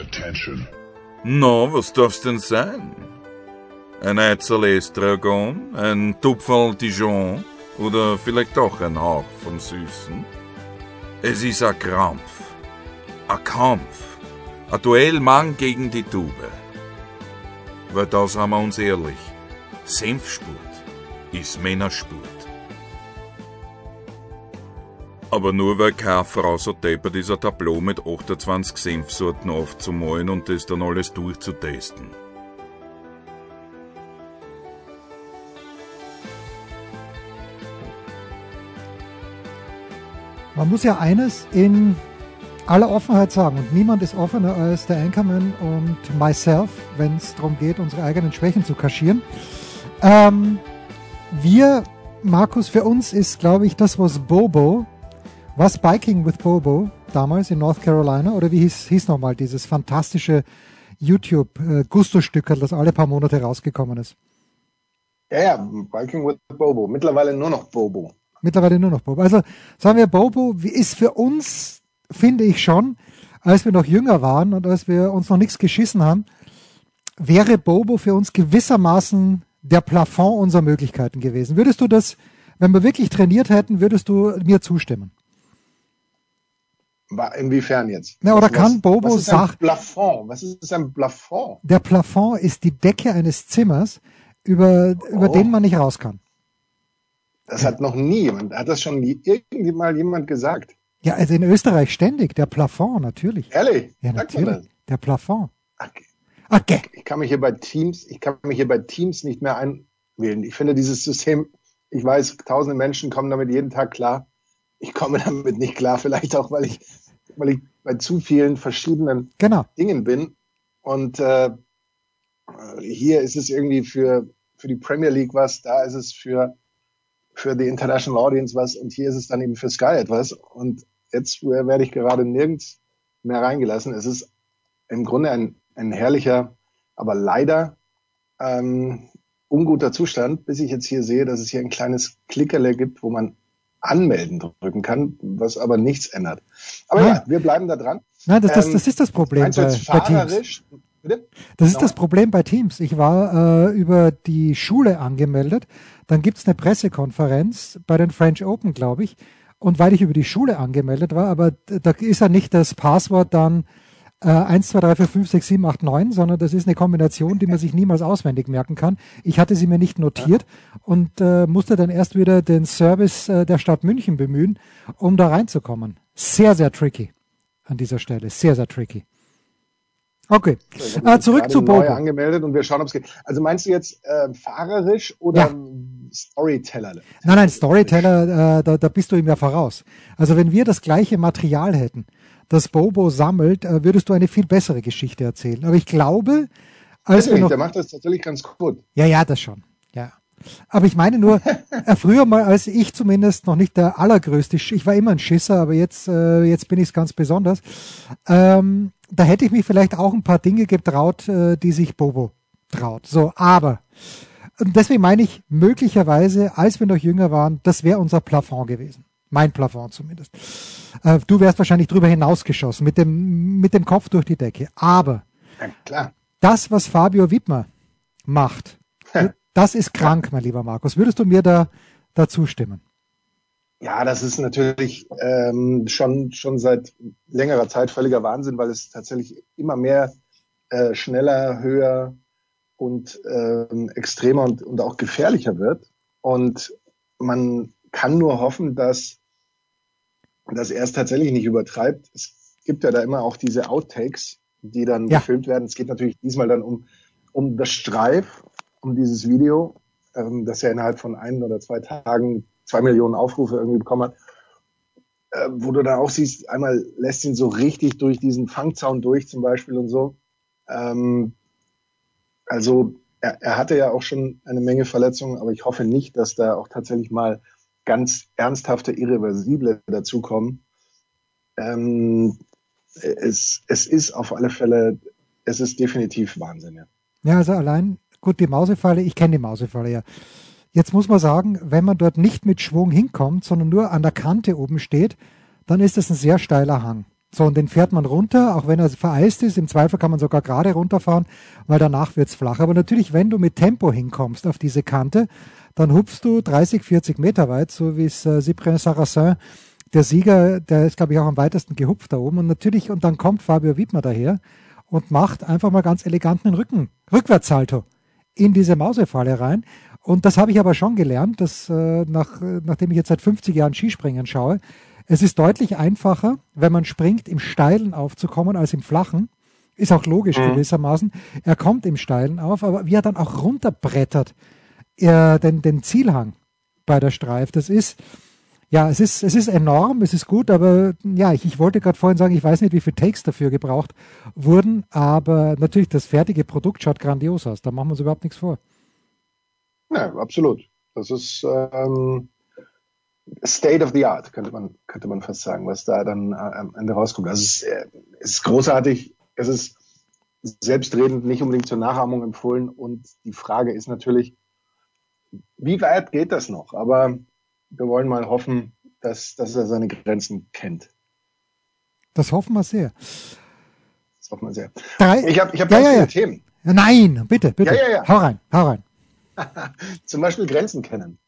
Attention. Na, was darf's denn sein? Ein Eizel Estragon, ein Tupferl Dijon oder vielleicht doch ein Hauch vom Süßen? Es ist ein Krampf, ein Kampf, ein Duell Mann gegen die Tube. Weil da sind wir uns ehrlich, Senfspurt ist Männerspurt. Aber nur weil keine Frau so deppert ist, ein Tableau mit 28 Senfsorten aufzumalen und das dann alles durchzutesten. Man muss ja eines in aller Offenheit sagen, und niemand ist offener als der Anchorman und myself, wenn es darum geht, unsere eigenen Schwächen zu kaschieren. Ähm, wir, Markus, für uns ist, glaube ich, das, was Bobo, was Biking with Bobo damals in North Carolina, oder wie hieß, hieß nochmal dieses fantastische YouTube-Gusto-Stückerl, das alle paar Monate rausgekommen ist. Ja, ja, Biking with Bobo. Mittlerweile nur noch Bobo. Mittlerweile nur noch Bobo. Also sagen wir, Bobo ist für uns, finde ich schon, als wir noch jünger waren und als wir uns noch nichts geschissen haben, wäre Bobo für uns gewissermaßen der Plafond unserer Möglichkeiten gewesen. Würdest du das, wenn wir wirklich trainiert hätten, würdest du mir zustimmen? Inwiefern jetzt? Na, oder was, kann Bobo was sagen? Plafond. Was ist ein Plafond? Der Plafond ist die Decke eines Zimmers, über, oh. über den man nicht raus kann. Das hat noch nie jemand, hat das schon irgendwie mal jemand gesagt? Ja, also in Österreich ständig, der Plafond, natürlich. Ehrlich? Ja, natürlich. Der Plafond. Okay. okay. Ich kann mich hier bei Teams, ich kann mich hier bei Teams nicht mehr einwählen. Ich finde dieses System, ich weiß, tausende Menschen kommen damit jeden Tag klar. Ich komme damit nicht klar, vielleicht auch, weil ich, weil ich bei zu vielen verschiedenen genau. Dingen bin. Und äh, hier ist es irgendwie für, für die Premier League was, da ist es für für die International Audience was und hier ist es dann eben für Sky etwas. Und jetzt werde ich gerade nirgends mehr reingelassen. Es ist im Grunde ein, ein herrlicher, aber leider ähm, unguter Zustand, bis ich jetzt hier sehe, dass es hier ein kleines Klickerle gibt, wo man anmelden drücken kann, was aber nichts ändert. Aber Nein. ja, wir bleiben da dran. Nein, das, das, ähm, das ist das Problem bei, bei Teams. Bitte? Das ist no. das Problem bei Teams. Ich war äh, über die Schule angemeldet dann gibt es eine Pressekonferenz bei den French Open, glaube ich. Und weil ich über die Schule angemeldet war, aber da ist ja nicht das Passwort dann äh, 1, 2, 3, 4, 5, 6, 7, 8, 9, sondern das ist eine Kombination, die man sich niemals auswendig merken kann. Ich hatte sie mir nicht notiert und äh, musste dann erst wieder den Service äh, der Stadt München bemühen, um da reinzukommen. Sehr, sehr tricky an dieser Stelle. Sehr, sehr tricky. Okay. äh, zurück zu Bobo. angemeldet und wir schauen, ob es geht. Also meinst du jetzt äh, fahrerisch oder ja. Storyteller. Nein, nein, Storyteller, äh, da, da bist du ihm ja voraus. Also wenn wir das gleiche Material hätten, das Bobo sammelt, äh, würdest du eine viel bessere Geschichte erzählen. Aber ich glaube, als wir noch, der macht das tatsächlich ganz gut. Ja, ja, das schon. Ja. Aber ich meine nur, äh, früher mal, als ich zumindest noch nicht der allergrößte, ich war immer ein Schisser, aber jetzt, äh, jetzt bin ich es ganz besonders. Ähm, da hätte ich mich vielleicht auch ein paar Dinge getraut, äh, die sich Bobo traut. So, aber und deswegen meine ich, möglicherweise, als wir noch jünger waren, das wäre unser Plafond gewesen. Mein Plafond zumindest. Äh, du wärst wahrscheinlich drüber hinausgeschossen, mit dem, mit dem Kopf durch die Decke. Aber ja, klar. das, was Fabio Wittmer macht, das ist krank, mein lieber Markus. Würdest du mir da dazu stimmen? Ja, das ist natürlich ähm, schon, schon seit längerer Zeit völliger Wahnsinn, weil es tatsächlich immer mehr äh, schneller, höher, und ähm, extremer und, und auch gefährlicher wird. Und man kann nur hoffen, dass, dass er es tatsächlich nicht übertreibt. Es gibt ja da immer auch diese Outtakes, die dann ja. gefilmt werden. Es geht natürlich diesmal dann um, um das Streif, um dieses Video, ähm, das er innerhalb von ein oder zwei Tagen zwei Millionen Aufrufe irgendwie bekommen hat. Äh, wo du dann auch siehst, einmal lässt ihn so richtig durch diesen Fangzaun durch zum Beispiel und so. Ähm, also er, er hatte ja auch schon eine Menge Verletzungen, aber ich hoffe nicht, dass da auch tatsächlich mal ganz ernsthafte, irreversible dazukommen. Ähm, es, es ist auf alle Fälle, es ist definitiv Wahnsinn, ja. Ja, also allein, gut, die Mausefalle, ich kenne die Mausefalle ja. Jetzt muss man sagen, wenn man dort nicht mit Schwung hinkommt, sondern nur an der Kante oben steht, dann ist das ein sehr steiler Hang. So, und den fährt man runter, auch wenn er vereist ist. Im Zweifel kann man sogar gerade runterfahren, weil danach wird's flach. Aber natürlich, wenn du mit Tempo hinkommst auf diese Kante, dann hupfst du 30, 40 Meter weit, so wie es äh, Cyprien Sarrazin, der Sieger, der ist, glaube ich, auch am weitesten gehupft da oben. Und natürlich, und dann kommt Fabio Wiedmer daher und macht einfach mal ganz eleganten Rücken, Rückwärtssalto in diese Mausefalle rein. Und das habe ich aber schon gelernt, dass äh, nach, nachdem ich jetzt seit 50 Jahren Skispringen schaue, es ist deutlich einfacher, wenn man springt, im Steilen aufzukommen als im Flachen. Ist auch logisch mhm. gewissermaßen. Er kommt im Steilen auf, aber wie er dann auch runterbrettert, er, den, den Zielhang bei der Streif, das ist, ja, es ist, es ist enorm, es ist gut, aber ja, ich, ich wollte gerade vorhin sagen, ich weiß nicht, wie viele Takes dafür gebraucht wurden, aber natürlich das fertige Produkt schaut grandios aus, da machen wir uns überhaupt nichts vor. Ja, absolut. Das ist ähm, State of the Art, könnte man, könnte man fast sagen, was da dann äh, am Ende rauskommt. Also es äh, es ist großartig, es ist selbstredend nicht unbedingt zur Nachahmung empfohlen und die Frage ist natürlich, wie weit geht das noch? Aber wir wollen mal hoffen, dass, dass er seine Grenzen kennt. Das hoffen wir sehr. Das hoffen wir sehr. Drei, ich habe ich hab ja, ganz ja, viele ja. Themen. Nein, bitte, bitte. Ja, ja, ja. Hau rein, hau rein. Zum Beispiel Grenzen kennen.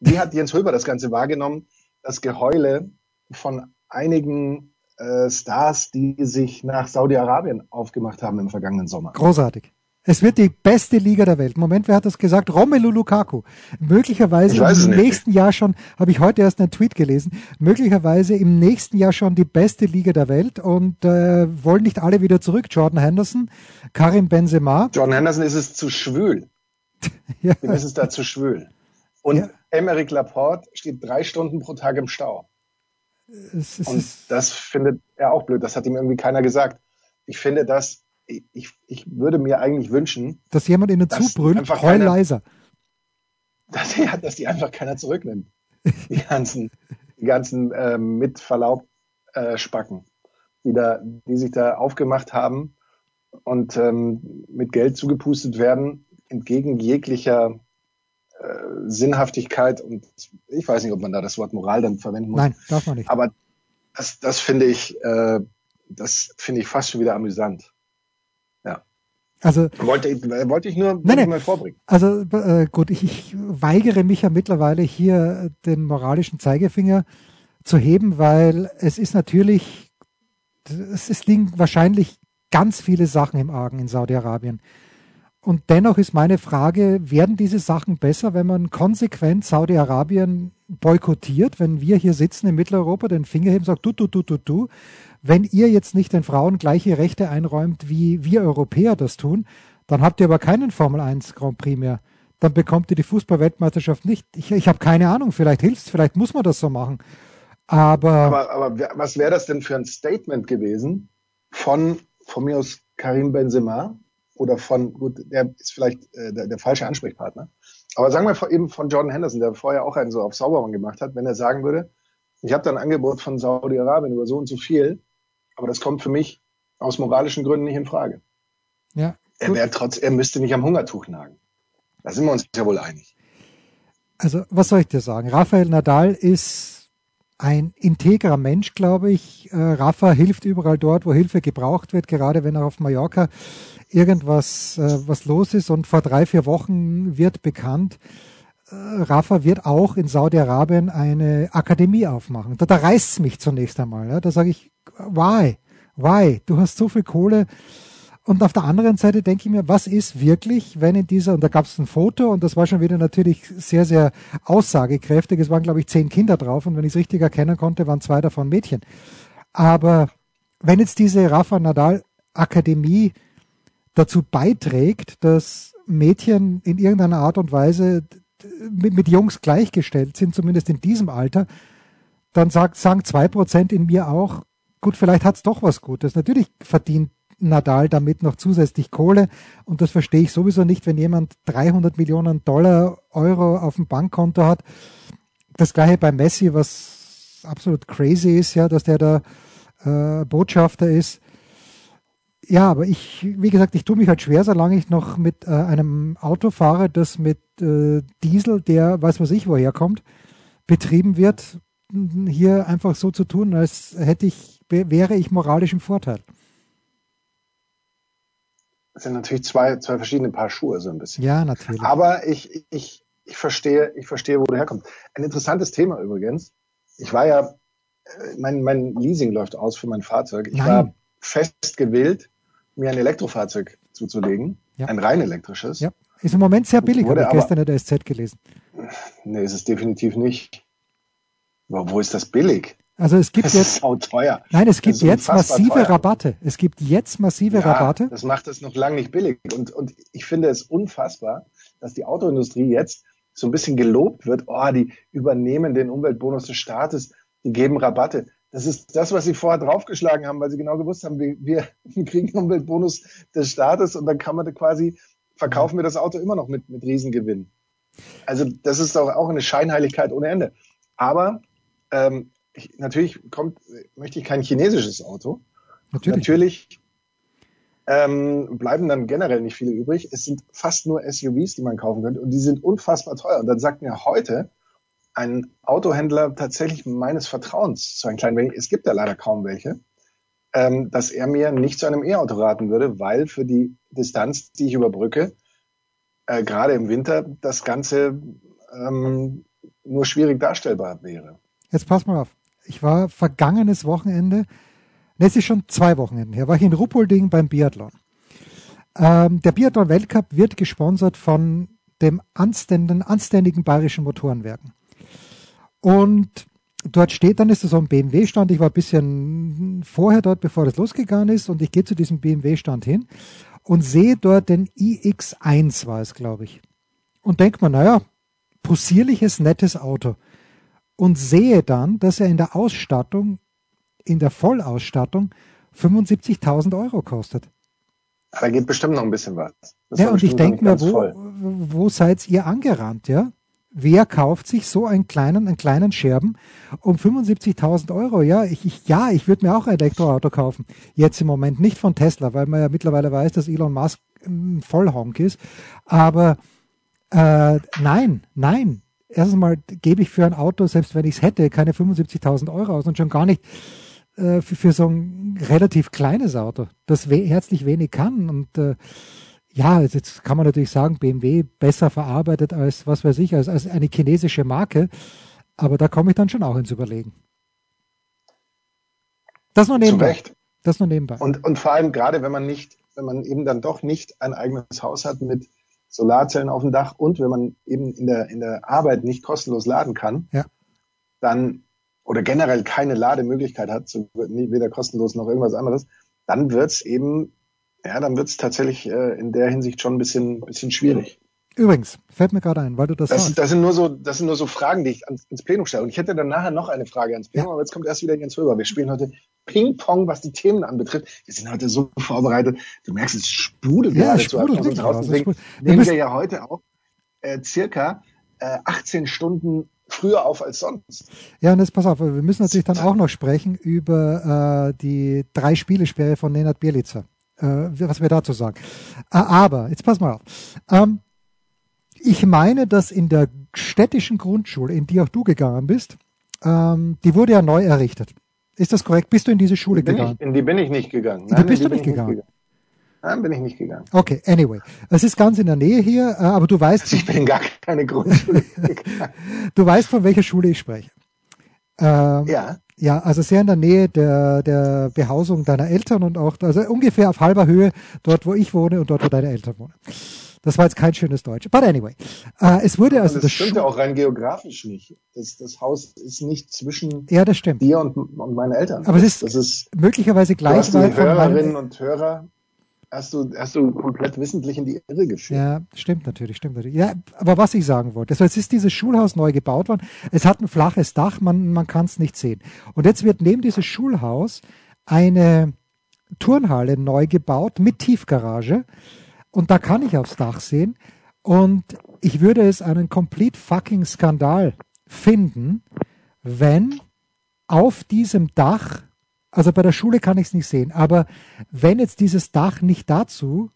Wie hat Jens Höber das Ganze wahrgenommen? Das Geheule von einigen äh, Stars, die sich nach Saudi-Arabien aufgemacht haben im vergangenen Sommer. Großartig. Es wird die beste Liga der Welt. Moment, wer hat das gesagt? Romelu Lukaku. Möglicherweise im nächsten Jahr schon, habe ich heute erst einen Tweet gelesen, möglicherweise im nächsten Jahr schon die beste Liga der Welt und äh, wollen nicht alle wieder zurück. Jordan Henderson, Karim Benzema. Jordan Henderson ist es zu schwül. ja. Dem ist es da zu schwül. Und ja. Emeric Laporte steht drei Stunden pro Tag im Stau. Es, es, und das findet er auch blöd. Das hat ihm irgendwie keiner gesagt. Ich finde das ich, ich würde mir eigentlich wünschen, dass jemand ihnen zubrüllt, heul leiser. Dass, ja, dass die einfach keiner zurücknimmt. Die ganzen, die ganzen äh, mit Verlaub äh, Spacken, die da, die sich da aufgemacht haben und ähm, mit Geld zugepustet werden, entgegen jeglicher äh, Sinnhaftigkeit und ich weiß nicht, ob man da das Wort Moral dann verwenden muss. Nein, darf man nicht. Aber das, das finde ich, äh, das finde ich fast schon wieder amüsant. Also wollte, wollte ich nur nee. mal vorbringen. Also äh, gut, ich, ich weigere mich ja mittlerweile hier den moralischen Zeigefinger zu heben, weil es ist natürlich, es, es liegen wahrscheinlich ganz viele Sachen im Argen in Saudi-Arabien. Und dennoch ist meine Frage, werden diese Sachen besser, wenn man konsequent Saudi-Arabien boykottiert, wenn wir hier sitzen in Mitteleuropa, den Finger heben, sagt du, du, du, du, du, wenn ihr jetzt nicht den Frauen gleiche Rechte einräumt, wie wir Europäer das tun, dann habt ihr aber keinen Formel 1 Grand Prix mehr. Dann bekommt ihr die Fußballweltmeisterschaft nicht. Ich, ich habe keine Ahnung, vielleicht hilft's, vielleicht muss man das so machen. Aber, aber, aber was wäre das denn für ein Statement gewesen von, von mir aus Karim Benzema oder von, gut, der ist vielleicht äh, der, der falsche Ansprechpartner. Aber sagen wir eben von Jordan Henderson, der vorher auch einen so auf Saubermann gemacht hat, wenn er sagen würde, ich habe da ein Angebot von Saudi-Arabien über so und so viel, aber das kommt für mich aus moralischen Gründen nicht in Frage. Ja. Er wäre trotz, er müsste nicht am Hungertuch nagen. Da sind wir uns ja wohl einig. Also, was soll ich dir sagen? Rafael Nadal ist ein integrer Mensch, glaube ich. Äh, Rafa hilft überall dort, wo Hilfe gebraucht wird, gerade wenn er auf Mallorca irgendwas äh, was los ist. Und vor drei, vier Wochen wird bekannt, äh, Rafa wird auch in Saudi-Arabien eine Akademie aufmachen. Da, da reißt es mich zunächst einmal. Ja. Da sage ich, why? Why? Du hast so viel Kohle. Und auf der anderen Seite denke ich mir, was ist wirklich, wenn in dieser, und da gab es ein Foto und das war schon wieder natürlich sehr, sehr aussagekräftig. Es waren, glaube ich, zehn Kinder drauf und wenn ich es richtig erkennen konnte, waren zwei davon Mädchen. Aber wenn jetzt diese Rafa Nadal Akademie dazu beiträgt, dass Mädchen in irgendeiner Art und Weise mit, mit Jungs gleichgestellt sind, zumindest in diesem Alter, dann sagt, sagen zwei Prozent in mir auch, gut, vielleicht hat's doch was Gutes. Natürlich verdient Nadal damit noch zusätzlich Kohle und das verstehe ich sowieso nicht, wenn jemand 300 Millionen Dollar, Euro auf dem Bankkonto hat. Das gleiche bei Messi, was absolut crazy ist, ja, dass der da äh, Botschafter ist. Ja, aber ich, wie gesagt, ich tue mich halt schwer, solange ich noch mit äh, einem Auto fahre, das mit äh, Diesel, der weiß was ich woher kommt, betrieben wird, hier einfach so zu tun, als hätte ich wäre ich moralisch im Vorteil. Das sind natürlich zwei, zwei verschiedene Paar Schuhe, so ein bisschen. Ja, natürlich. Aber ich, ich, ich verstehe, ich verstehe, wo du herkommst. Ein interessantes Thema übrigens. Ich war ja, äh, mein, mein Leasing läuft aus für mein Fahrzeug. Ich Nein. war fest gewillt, mir ein Elektrofahrzeug zuzulegen. Ja. Ein rein elektrisches. Ja. Ist im Moment sehr billig, habe ich gestern in der SZ gelesen. Nee, ist es definitiv nicht. Aber wo ist das billig? Also es gibt das jetzt. Ist teuer. Nein, es gibt jetzt massive teuer. Rabatte. Es gibt jetzt massive ja, Rabatte. Das macht es noch lange nicht billig. Und, und ich finde es unfassbar, dass die Autoindustrie jetzt so ein bisschen gelobt wird. Oh, die übernehmen den Umweltbonus des Staates, die geben Rabatte. Das ist das, was sie vorher draufgeschlagen haben, weil sie genau gewusst haben, wir, wir kriegen den Umweltbonus des Staates und dann kann man da quasi, verkaufen wir das Auto immer noch mit, mit Riesengewinn. Also das ist doch auch eine Scheinheiligkeit ohne Ende. Aber ähm, ich, natürlich kommt, möchte ich kein chinesisches Auto. Natürlich, natürlich ähm, bleiben dann generell nicht viele übrig. Es sind fast nur SUVs, die man kaufen könnte und die sind unfassbar teuer. Und dann sagt mir heute ein Autohändler tatsächlich meines Vertrauens zu einem kleinen wenig, es gibt ja leider kaum welche, ähm, dass er mir nicht zu einem E-Auto raten würde, weil für die Distanz, die ich überbrücke, äh, gerade im Winter das Ganze ähm, nur schwierig darstellbar wäre. Jetzt pass mal auf. Ich war vergangenes Wochenende, ne, es ist schon zwei Wochenenden her, war ich in Ruppolding beim Biathlon. Ähm, der Biathlon-Weltcup wird gesponsert von dem anständigen, anständigen bayerischen Motorenwerken. Und dort steht dann, ist so ein BMW-Stand. Ich war ein bisschen vorher dort, bevor das losgegangen ist. Und ich gehe zu diesem BMW-Stand hin und sehe dort den iX1 war es, glaube ich. Und denke mir, naja, possierliches, nettes Auto und sehe dann, dass er in der Ausstattung, in der Vollausstattung 75.000 Euro kostet. Da geht bestimmt noch ein bisschen was. Das ja, und ich denke mir, wo, wo seid ihr angerannt, ja? Wer kauft sich so einen kleinen, einen kleinen Scherben um 75.000 Euro? Ja, ich, ich, ja, ich würde mir auch ein Elektroauto kaufen. Jetzt im Moment nicht von Tesla, weil man ja mittlerweile weiß, dass Elon Musk ein Vollhonk ist. Aber äh, nein, nein, erstens mal gebe ich für ein Auto, selbst wenn ich es hätte, keine 75.000 Euro aus und schon gar nicht äh, für, für, so ein relativ kleines Auto, das we herzlich wenig kann. Und äh, ja, jetzt kann man natürlich sagen, BMW besser verarbeitet als, was weiß ich, als, als eine chinesische Marke. Aber da komme ich dann schon auch ins Überlegen. Das nur nebenbei. Zu Recht. Das nur nebenbei. Und, und vor allem gerade, wenn man nicht, wenn man eben dann doch nicht ein eigenes Haus hat mit Solarzellen auf dem Dach und wenn man eben in der, in der Arbeit nicht kostenlos laden kann, ja. dann oder generell keine Lademöglichkeit hat, so, weder kostenlos noch irgendwas anderes, dann wird's eben, ja, dann wird's tatsächlich äh, in der Hinsicht schon ein bisschen, bisschen schwierig. Übrigens, fällt mir gerade ein, weil du das, das sagst. Das sind nur so, das sind nur so Fragen, die ich ans, ins Plenum stelle. Und ich hätte dann nachher noch eine Frage ans Plenum, ja. aber jetzt kommt erst wieder Jens Röber. Wir spielen heute Ping-Pong, was die Themen anbetrifft. Wir sind heute so vorbereitet. Du merkst, es sprudelt ja, gerade sprudelt zu raus. Deswegen nehmen wir ja heute auch äh, circa äh, 18 Stunden früher auf als sonst. Ja, und jetzt pass auf, wir müssen natürlich dann auch noch sprechen über äh, die drei Spielesperre von Nenad Bielica. Äh, was wir dazu sagen. Äh, aber, jetzt pass mal auf. Ähm, ich meine, dass in der städtischen Grundschule, in die auch du gegangen bist, ähm, die wurde ja neu errichtet. Ist das korrekt? Bist du in diese Schule bin gegangen? Ich, in die bin ich nicht gegangen. Nein, bist du nicht gegangen? nicht gegangen? Nein, bin ich nicht gegangen. Okay, anyway. Es ist ganz in der Nähe hier, äh, aber du weißt. Also ich bin in gar keine Grundschule du weißt, von welcher Schule ich spreche. Ähm, ja. Ja, also sehr in der Nähe der, der Behausung deiner Eltern und auch, also ungefähr auf halber Höhe dort, wo ich wohne und dort, wo deine Eltern wohnen. Das war jetzt kein schönes Deutsch. But anyway. Äh, es wurde also. Das, das stimmt ja auch rein geografisch nicht. Das, das Haus ist nicht zwischen ja, das stimmt. dir und, und meinen Eltern. Aber es ist, das ist möglicherweise gleich weit von Hörerinnen und Hörer hast du, hast du komplett wissentlich in die Irre geführt. Ja, stimmt natürlich, stimmt natürlich. Ja, aber was ich sagen wollte, also jetzt ist dieses Schulhaus neu gebaut worden. Es hat ein flaches Dach, man, man kann es nicht sehen. Und jetzt wird neben dieses Schulhaus eine Turnhalle neu gebaut mit Tiefgarage. Und da kann ich aufs Dach sehen. Und ich würde es einen complete fucking Skandal finden, wenn auf diesem Dach, also bei der Schule kann ich es nicht sehen, aber wenn jetzt dieses Dach nicht dazu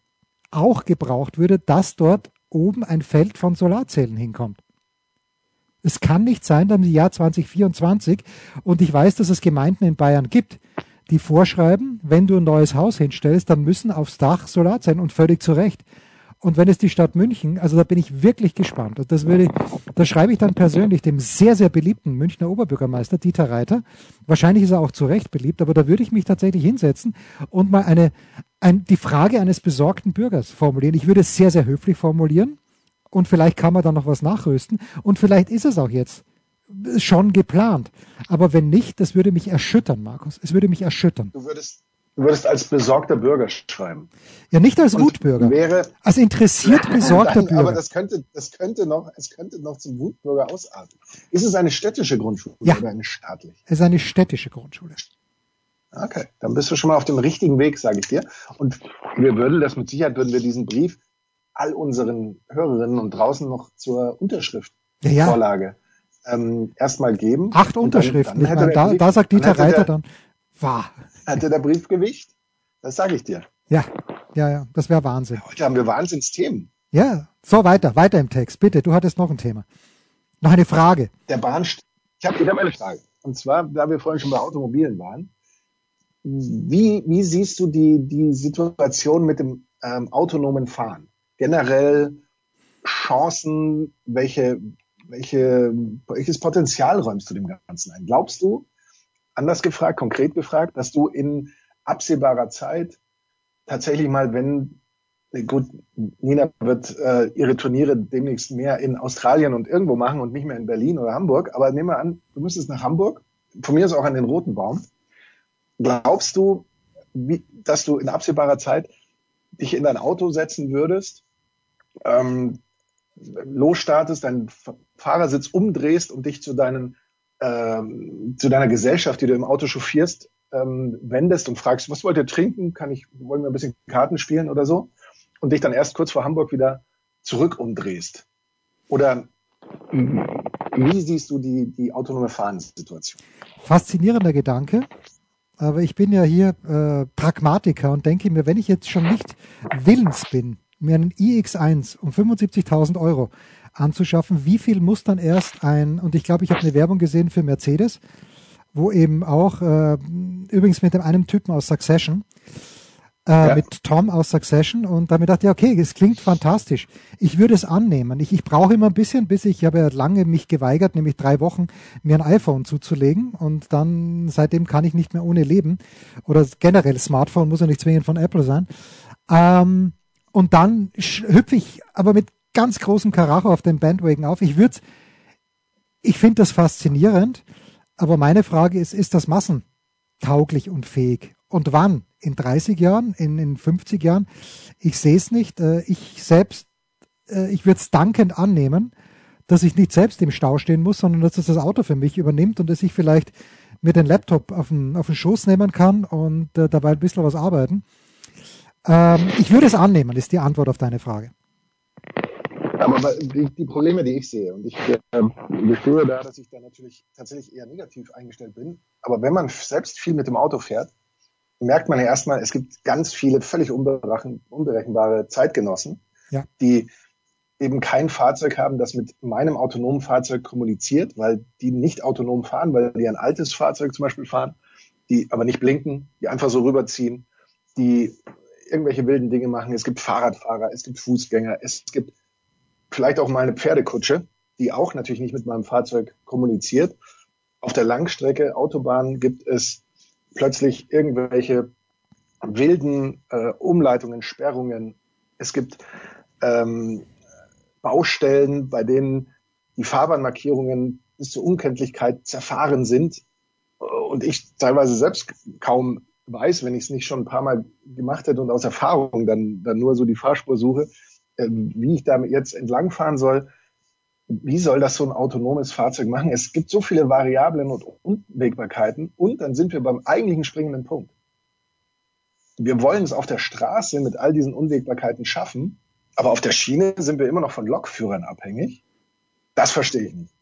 auch gebraucht würde, dass dort oben ein Feld von Solarzellen hinkommt. Es kann nicht sein, dass im Jahr 2024, und ich weiß, dass es Gemeinden in Bayern gibt, die vorschreiben, wenn du ein neues Haus hinstellst, dann müssen aufs Dach Solarzellen und völlig zu Recht. Und wenn es die Stadt München, also da bin ich wirklich gespannt. Das würde, das schreibe ich dann persönlich dem sehr, sehr beliebten Münchner Oberbürgermeister Dieter Reiter. Wahrscheinlich ist er auch zu Recht beliebt, aber da würde ich mich tatsächlich hinsetzen und mal eine, ein, die Frage eines besorgten Bürgers formulieren. Ich würde es sehr, sehr höflich formulieren. Und vielleicht kann man dann noch was nachrüsten. Und vielleicht ist es auch jetzt schon geplant. Aber wenn nicht, das würde mich erschüttern, Markus. Es würde mich erschüttern. Du würdest, Du würdest als besorgter Bürger schreiben. Ja, nicht als Wutbürger. Wäre, als interessiert besorgter Bürger. Aber das könnte, das könnte noch, es könnte noch zum Wutbürger ausarten. Ist es eine städtische Grundschule ja. oder eine staatliche? Es ist eine städtische Grundschule. Okay, dann bist du schon mal auf dem richtigen Weg, sage ich dir. Und wir würden das mit Sicherheit, würden wir diesen Brief all unseren Hörerinnen und draußen noch zur Unterschriftvorlage ja, ja. Ähm, erstmal geben. Acht Unterschriften. Dann, dann meine, da, da sagt Dieter Reiter dann, wahr. Hatte der Briefgewicht? Das sage ich dir. Ja, ja, ja, das wäre Wahnsinn. Heute haben wir Wahnsinnsthemen. Ja, so weiter, weiter im Text. Bitte, du hattest noch ein Thema. Noch eine Frage. Der Bahn, ich habe wieder eine Frage. Und zwar, da wir vorhin schon bei Automobilen waren, wie, wie siehst du die, die Situation mit dem ähm, autonomen Fahren? Generell Chancen, welche, welche, welches Potenzial räumst du dem Ganzen ein? Glaubst du, anders gefragt, konkret gefragt, dass du in absehbarer Zeit tatsächlich mal, wenn gut, Nina wird äh, ihre Turniere demnächst mehr in Australien und irgendwo machen und nicht mehr in Berlin oder Hamburg, aber nehmen wir an, du müsstest nach Hamburg, von mir ist auch an den Roten Baum. Glaubst du, wie, dass du in absehbarer Zeit dich in dein Auto setzen würdest, ähm, losstartest, deinen Fahrersitz umdrehst und dich zu deinen ähm, zu deiner Gesellschaft, die du im Auto chauffierst, ähm, wendest und fragst, was wollt ihr trinken? Kann ich, wollen wir ein bisschen Karten spielen oder so? Und dich dann erst kurz vor Hamburg wieder zurück umdrehst. Oder wie siehst du die, die autonome Fahrenssituation? Faszinierender Gedanke. Aber ich bin ja hier äh, Pragmatiker und denke mir, wenn ich jetzt schon nicht willens bin, mir einen iX1 um 75.000 Euro anzuschaffen. Wie viel muss dann erst ein, und ich glaube, ich habe eine Werbung gesehen für Mercedes, wo eben auch, äh, übrigens mit dem einem Typen aus Succession, äh, ja. mit Tom aus Succession und damit dachte ich, okay, es klingt fantastisch. Ich würde es annehmen. Ich, ich brauche immer ein bisschen, bis ich, ich habe ja lange mich geweigert, nämlich drei Wochen, mir ein iPhone zuzulegen und dann seitdem kann ich nicht mehr ohne leben. Oder generell Smartphone muss ja nicht zwingend von Apple sein. Ähm, und dann hüpfe ich aber mit ganz großem Karacho auf den Bandwagon auf. Ich würde, ich finde das faszinierend, aber meine Frage ist, ist das massentauglich und fähig? Und wann? In 30 Jahren? In, in 50 Jahren? Ich sehe es nicht. Äh, ich selbst, äh, ich würde es dankend annehmen, dass ich nicht selbst im Stau stehen muss, sondern dass das, das Auto für mich übernimmt und dass ich vielleicht mir den Laptop auf den, auf den Schoß nehmen kann und äh, dabei ein bisschen was arbeiten. Ähm, ich würde es annehmen, ist die Antwort auf deine Frage. Aber die, die, Probleme, die ich sehe, und ich äh, gestehe da, dass ich da natürlich tatsächlich eher negativ eingestellt bin, aber wenn man selbst viel mit dem Auto fährt, merkt man ja erstmal, es gibt ganz viele völlig unberechenbare Zeitgenossen, ja. die eben kein Fahrzeug haben, das mit meinem autonomen Fahrzeug kommuniziert, weil die nicht autonom fahren, weil die ein altes Fahrzeug zum Beispiel fahren, die aber nicht blinken, die einfach so rüberziehen, die irgendwelche wilden Dinge machen. Es gibt Fahrradfahrer, es gibt Fußgänger, es gibt vielleicht auch mal eine Pferdekutsche, die auch natürlich nicht mit meinem Fahrzeug kommuniziert. Auf der Langstrecke Autobahn gibt es plötzlich irgendwelche wilden äh, Umleitungen, Sperrungen. Es gibt ähm, Baustellen, bei denen die Fahrbahnmarkierungen bis zur Unkenntlichkeit zerfahren sind und ich teilweise selbst kaum weiß, wenn ich es nicht schon ein paar Mal gemacht hätte und aus Erfahrung dann, dann nur so die Fahrspur suche, wie ich damit jetzt entlangfahren soll. Wie soll das so ein autonomes Fahrzeug machen? Es gibt so viele Variablen und Unwägbarkeiten und dann sind wir beim eigentlichen springenden Punkt. Wir wollen es auf der Straße mit all diesen Unwägbarkeiten schaffen, aber auf der Schiene sind wir immer noch von Lokführern abhängig. Das verstehe ich nicht.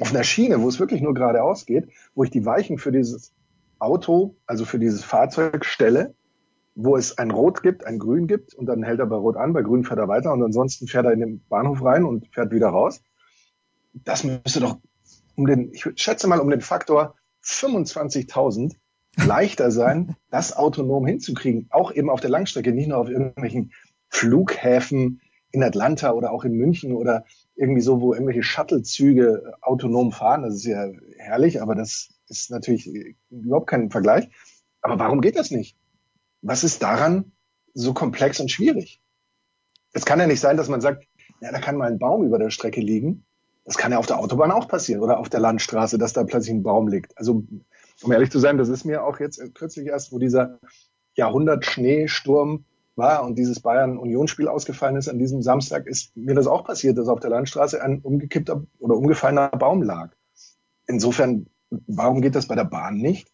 Auf einer Schiene, wo es wirklich nur geradeaus geht, wo ich die Weichen für dieses Auto, also für dieses Fahrzeug stelle, wo es ein Rot gibt, ein Grün gibt und dann hält er bei Rot an, bei Grün fährt er weiter und ansonsten fährt er in den Bahnhof rein und fährt wieder raus. Das müsste doch um den, ich schätze mal um den Faktor 25.000 leichter sein, das autonom hinzukriegen, auch eben auf der Langstrecke, nicht nur auf irgendwelchen Flughäfen in Atlanta oder auch in München oder irgendwie so, wo irgendwelche Shuttlezüge autonom fahren. Das ist ja herrlich, aber das ist natürlich überhaupt kein Vergleich. Aber warum geht das nicht? Was ist daran so komplex und schwierig? Es kann ja nicht sein, dass man sagt, ja, da kann mal ein Baum über der Strecke liegen. Das kann ja auf der Autobahn auch passieren oder auf der Landstraße, dass da plötzlich ein Baum liegt. Also, um ehrlich zu sein, das ist mir auch jetzt kürzlich erst, wo dieser Jahrhundert-Schneesturm war und dieses Bayern-Union-Spiel ausgefallen ist an diesem Samstag, ist mir das auch passiert, dass auf der Landstraße ein umgekippter oder umgefallener Baum lag. Insofern, warum geht das bei der Bahn nicht?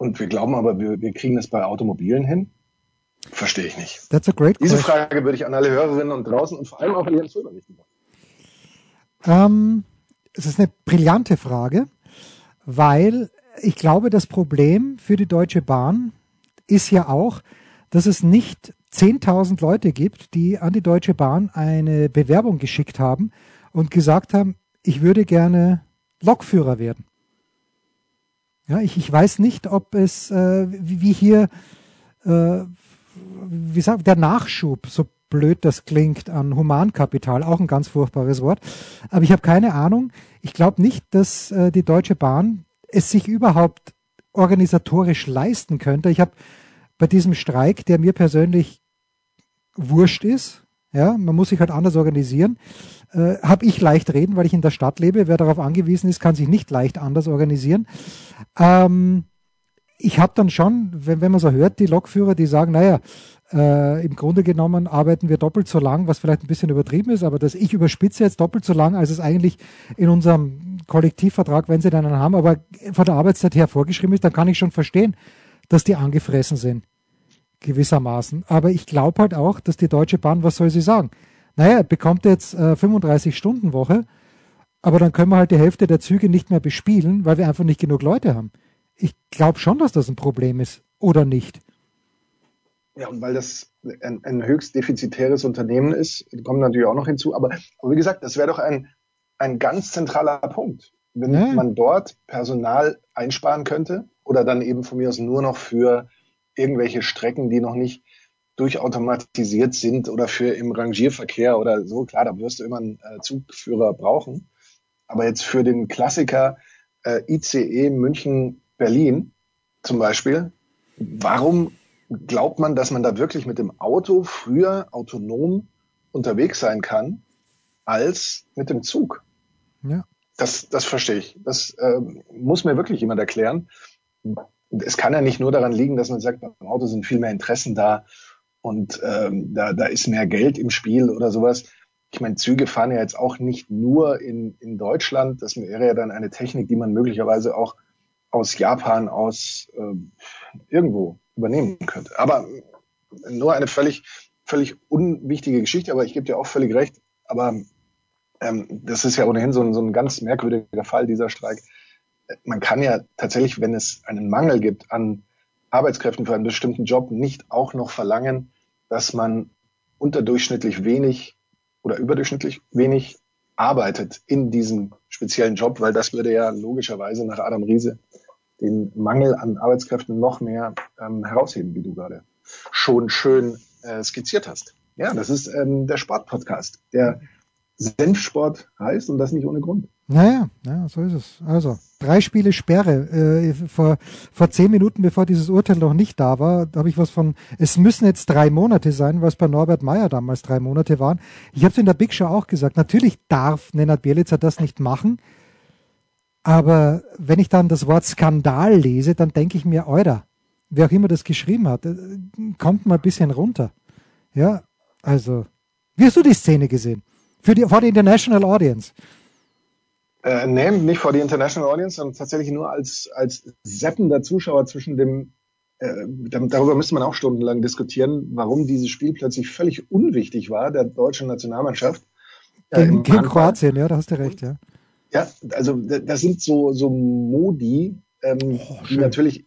Und wir glauben aber, wir, wir kriegen das bei Automobilen hin? Verstehe ich nicht. That's a great Diese Frage würde ich an alle Hörerinnen und draußen und vor allem auch an Jens Röber richten. Ähm, es ist eine brillante Frage, weil ich glaube, das Problem für die Deutsche Bahn ist ja auch, dass es nicht 10.000 Leute gibt, die an die Deutsche Bahn eine Bewerbung geschickt haben und gesagt haben, ich würde gerne Lokführer werden. Ja, ich, ich weiß nicht, ob es äh, wie hier äh, wie sagt der Nachschub, so blöd das klingt, an Humankapital, auch ein ganz furchtbares Wort. Aber ich habe keine Ahnung. Ich glaube nicht, dass äh, die Deutsche Bahn es sich überhaupt organisatorisch leisten könnte. Ich habe bei diesem Streik, der mir persönlich wurscht ist, ja, man muss sich halt anders organisieren, äh, habe ich leicht reden, weil ich in der Stadt lebe. Wer darauf angewiesen ist, kann sich nicht leicht anders organisieren. Ähm, ich habe dann schon, wenn, wenn man so hört, die Lokführer, die sagen, naja, äh, im Grunde genommen arbeiten wir doppelt so lang, was vielleicht ein bisschen übertrieben ist, aber dass ich überspitze jetzt doppelt so lang, als es eigentlich in unserem Kollektivvertrag, wenn sie dann einen haben, aber von der Arbeitszeit her vorgeschrieben ist, dann kann ich schon verstehen, dass die angefressen sind, gewissermaßen. Aber ich glaube halt auch, dass die Deutsche Bahn, was soll sie sagen? Naja, bekommt jetzt äh, 35 Stunden Woche, aber dann können wir halt die Hälfte der Züge nicht mehr bespielen, weil wir einfach nicht genug Leute haben ich glaube schon, dass das ein Problem ist, oder nicht? Ja, und weil das ein, ein höchst defizitäres Unternehmen ist, kommt natürlich auch noch hinzu. Aber, aber wie gesagt, das wäre doch ein, ein ganz zentraler Punkt. Wenn ja. man dort Personal einsparen könnte oder dann eben von mir aus nur noch für irgendwelche Strecken, die noch nicht durchautomatisiert sind oder für im Rangierverkehr oder so, klar, da wirst du immer einen äh, Zugführer brauchen. Aber jetzt für den Klassiker äh, ICE München Berlin zum Beispiel, warum glaubt man, dass man da wirklich mit dem Auto früher autonom unterwegs sein kann als mit dem Zug? Ja. Das, das verstehe ich. Das äh, muss mir wirklich jemand erklären. Es kann ja nicht nur daran liegen, dass man sagt, beim Auto sind viel mehr Interessen da und ähm, da, da ist mehr Geld im Spiel oder sowas. Ich meine, Züge fahren ja jetzt auch nicht nur in, in Deutschland. Das wäre ja dann eine Technik, die man möglicherweise auch aus Japan aus äh, irgendwo übernehmen könnte. Aber nur eine völlig, völlig unwichtige Geschichte, aber ich gebe dir auch völlig recht. Aber ähm, das ist ja ohnehin so ein, so ein ganz merkwürdiger Fall, dieser Streik. Man kann ja tatsächlich, wenn es einen Mangel gibt an Arbeitskräften für einen bestimmten Job, nicht auch noch verlangen, dass man unterdurchschnittlich wenig oder überdurchschnittlich wenig arbeitet in diesem speziellen Job, weil das würde ja logischerweise nach Adam Riese den Mangel an Arbeitskräften noch mehr ähm, herausheben, wie du gerade schon schön äh, skizziert hast. Ja, das ist ähm, der Sportpodcast, der Senfsport heißt und das nicht ohne Grund. Naja, ja, so ist es. Also, drei Spiele Sperre. Äh, vor, vor zehn Minuten, bevor dieses Urteil noch nicht da war, habe ich was von, es müssen jetzt drei Monate sein, was bei Norbert Meyer damals drei Monate waren. Ich habe es in der Big Show auch gesagt. Natürlich darf Nenad Bielica das nicht machen. Aber wenn ich dann das Wort Skandal lese, dann denke ich mir, Euer, wer auch immer das geschrieben hat, äh, kommt mal ein bisschen runter. Ja, also, wie hast du die Szene gesehen? Für die, vor der International Audience? Äh, nee, nicht vor die International Audience, sondern tatsächlich nur als, als seppender Zuschauer zwischen dem, äh, darüber müsste man auch stundenlang diskutieren, warum dieses Spiel plötzlich völlig unwichtig war, der deutschen Nationalmannschaft. Äh, gegen, gegen Kroatien, ja, da hast du recht, ja. Ja, also das sind so, so Modi, ähm, oh, die natürlich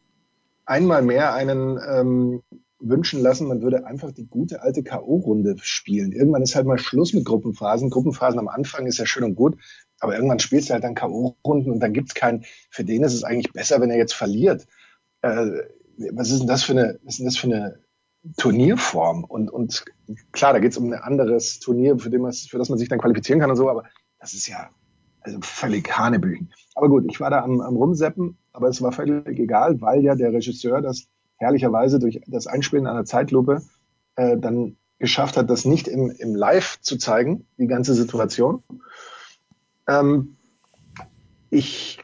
einmal mehr einen ähm, wünschen lassen, man würde einfach die gute alte K.O.-Runde spielen. Irgendwann ist halt mal Schluss mit Gruppenphasen. Gruppenphasen am Anfang ist ja schön und gut, aber irgendwann spielst du halt dann K.O.-Runden und dann gibt's keinen, für den ist es eigentlich besser, wenn er jetzt verliert. äh, was ist denn das für eine, was ist denn das für eine Turnierform? Und, und klar, da geht es um ein anderes Turnier, für, dem für das man sich dann qualifizieren kann und so, aber das ist ja also völlig Hanebüchen. Aber gut, ich war da am, am Rumseppen, aber es war völlig egal, weil ja der Regisseur das herrlicherweise durch das Einspielen einer Zeitlupe äh, dann geschafft hat, das nicht im, im Live zu zeigen, die ganze Situation. Ähm, ich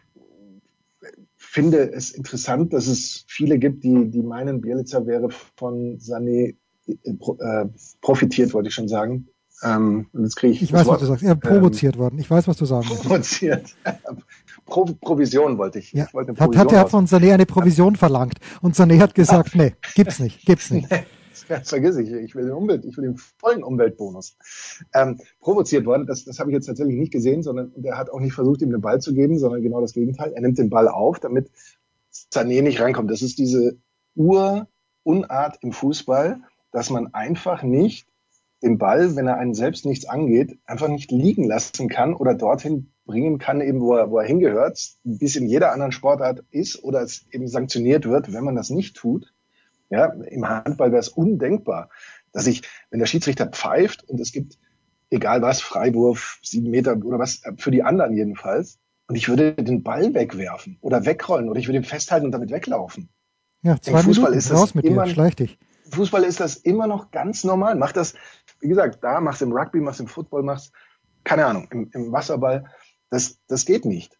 finde es interessant, dass es viele gibt, die, die meinen, Bielitzer wäre von Sané äh, äh profitiert, wollte ich schon sagen. Ähm, und jetzt kriege ich. Ich weiß, Wort. was du sagst. Er ähm, provoziert ähm, worden. Ich weiß, was du sagen willst. Provoziert. Pro, Provision wollte ich. Ja. ich wollte hat, hat er von Sané eine Provision verlangt und Sané hat gesagt, nee, gibt's nicht, gibt's nicht. Ja, vergiss ich, ich will den Umwelt, ich will den vollen Umweltbonus. Ähm, provoziert worden, das, das habe ich jetzt tatsächlich nicht gesehen, sondern der hat auch nicht versucht, ihm den Ball zu geben, sondern genau das Gegenteil. Er nimmt den Ball auf, damit Sané nicht reinkommt. Das ist diese Urunart im Fußball, dass man einfach nicht den Ball, wenn er einen selbst nichts angeht, einfach nicht liegen lassen kann oder dorthin bringen kann, eben wo er, wo er hingehört, bis in jeder anderen Sportart ist oder es eben sanktioniert wird, wenn man das nicht tut. Ja, im Handball wäre es undenkbar, dass ich, wenn der Schiedsrichter pfeift und es gibt, egal was, Freiwurf, sieben Meter oder was, für die anderen jedenfalls, und ich würde den Ball wegwerfen oder wegrollen oder ich würde ihn festhalten und damit weglaufen. Ja, zwei Im Fußball Minuten, ist das raus mit immer, dir, schleich dich. Fußball ist das immer noch ganz normal. Mach das, wie gesagt, da machst du im Rugby, machst im Football, machst, keine Ahnung, im, im Wasserball. Das, das geht nicht.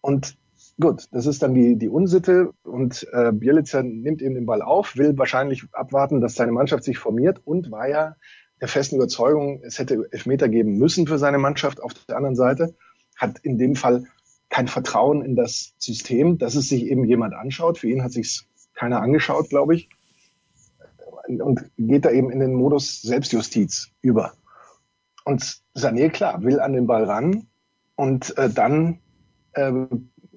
Und gut, das ist dann die, die Unsitte und äh, Bielitzer nimmt eben den Ball auf, will wahrscheinlich abwarten, dass seine Mannschaft sich formiert und war ja der festen Überzeugung, es hätte Elfmeter geben müssen für seine Mannschaft auf der anderen Seite, hat in dem Fall kein Vertrauen in das System, dass es sich eben jemand anschaut. Für ihn hat sich keiner angeschaut, glaube ich. Und geht da eben in den Modus Selbstjustiz über. Und Sané, klar, will an den Ball ran und äh, dann äh,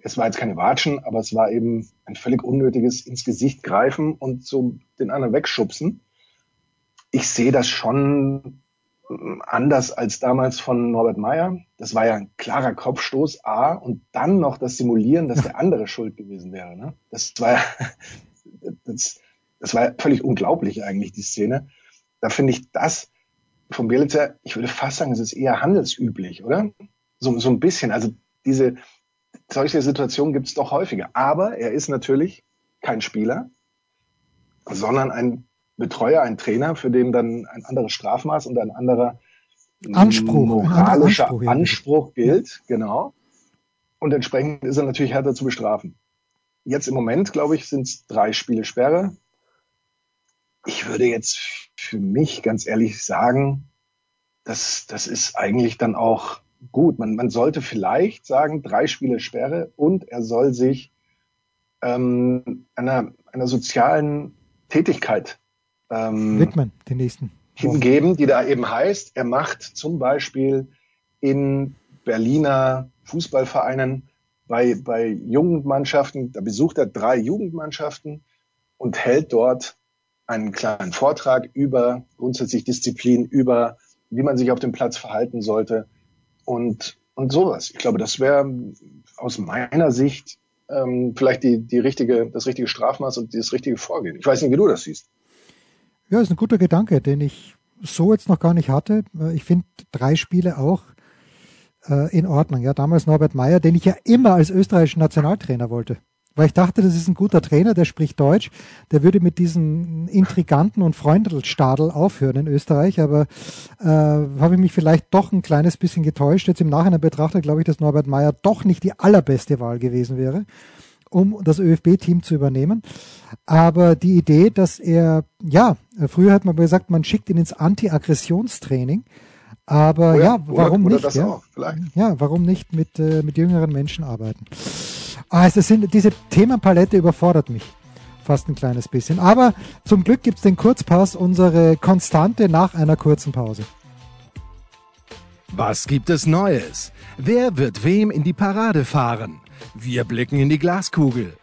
es war jetzt keine Watschen, aber es war eben ein völlig unnötiges ins Gesicht greifen und so den anderen wegschubsen. Ich sehe das schon mm, anders als damals von Norbert Meyer. Das war ja ein klarer Kopfstoß, A, und dann noch das Simulieren, dass der andere schuld gewesen wäre. Ne? Das war ja, das, das war ja völlig unglaublich eigentlich, die Szene. Da finde ich das vom Bielitzer, ich würde fast sagen, es ist eher handelsüblich, oder? So, so ein bisschen. Also diese, solche Situationen gibt es doch häufiger. Aber er ist natürlich kein Spieler, sondern ein Betreuer, ein Trainer, für den dann ein anderes Strafmaß und ein anderer Anspruch, moralischer Anspruch, Anspruch gilt, genau. Und entsprechend ist er natürlich härter zu bestrafen. Jetzt im Moment, glaube ich, sind es drei Spiele Sperre. Ich würde jetzt für mich ganz ehrlich sagen, dass das ist eigentlich dann auch gut. Man, man sollte vielleicht sagen, drei Spiele Sperre und er soll sich ähm, einer, einer sozialen Tätigkeit ähm, widmen, den nächsten. Hingeben, die da eben heißt, er macht zum Beispiel in Berliner Fußballvereinen bei, bei Jugendmannschaften, da besucht er drei Jugendmannschaften und hält dort einen kleinen Vortrag über grundsätzlich Disziplin, über wie man sich auf dem Platz verhalten sollte, und, und sowas. Ich glaube, das wäre aus meiner Sicht ähm, vielleicht die, die richtige, das richtige Strafmaß und das richtige Vorgehen. Ich weiß nicht, wie du das siehst. Ja, ist ein guter Gedanke, den ich so jetzt noch gar nicht hatte. Ich finde drei Spiele auch äh, in Ordnung. Ja, damals Norbert Meyer, den ich ja immer als österreichischen Nationaltrainer wollte weil ich dachte, das ist ein guter Trainer, der spricht Deutsch, der würde mit diesem Intriganten und Freundelstadel aufhören in Österreich, aber äh, habe ich mich vielleicht doch ein kleines bisschen getäuscht. Jetzt im Nachhinein betrachtet glaube ich, dass Norbert Meyer doch nicht die allerbeste Wahl gewesen wäre um das ÖFB-Team zu übernehmen. Aber die Idee, dass er, ja, früher hat man gesagt, man schickt ihn ins Anti-Aggressionstraining. Aber oh ja, ja, warum oder, nicht? Oder ja? ja? warum nicht mit, äh, mit jüngeren Menschen arbeiten? Also sind, diese Themenpalette überfordert mich fast ein kleines bisschen. Aber zum Glück gibt es den Kurzpass, unsere Konstante nach einer kurzen Pause. Was gibt es Neues? Wer wird wem in die Parade fahren? Wir blicken in die Glaskugel.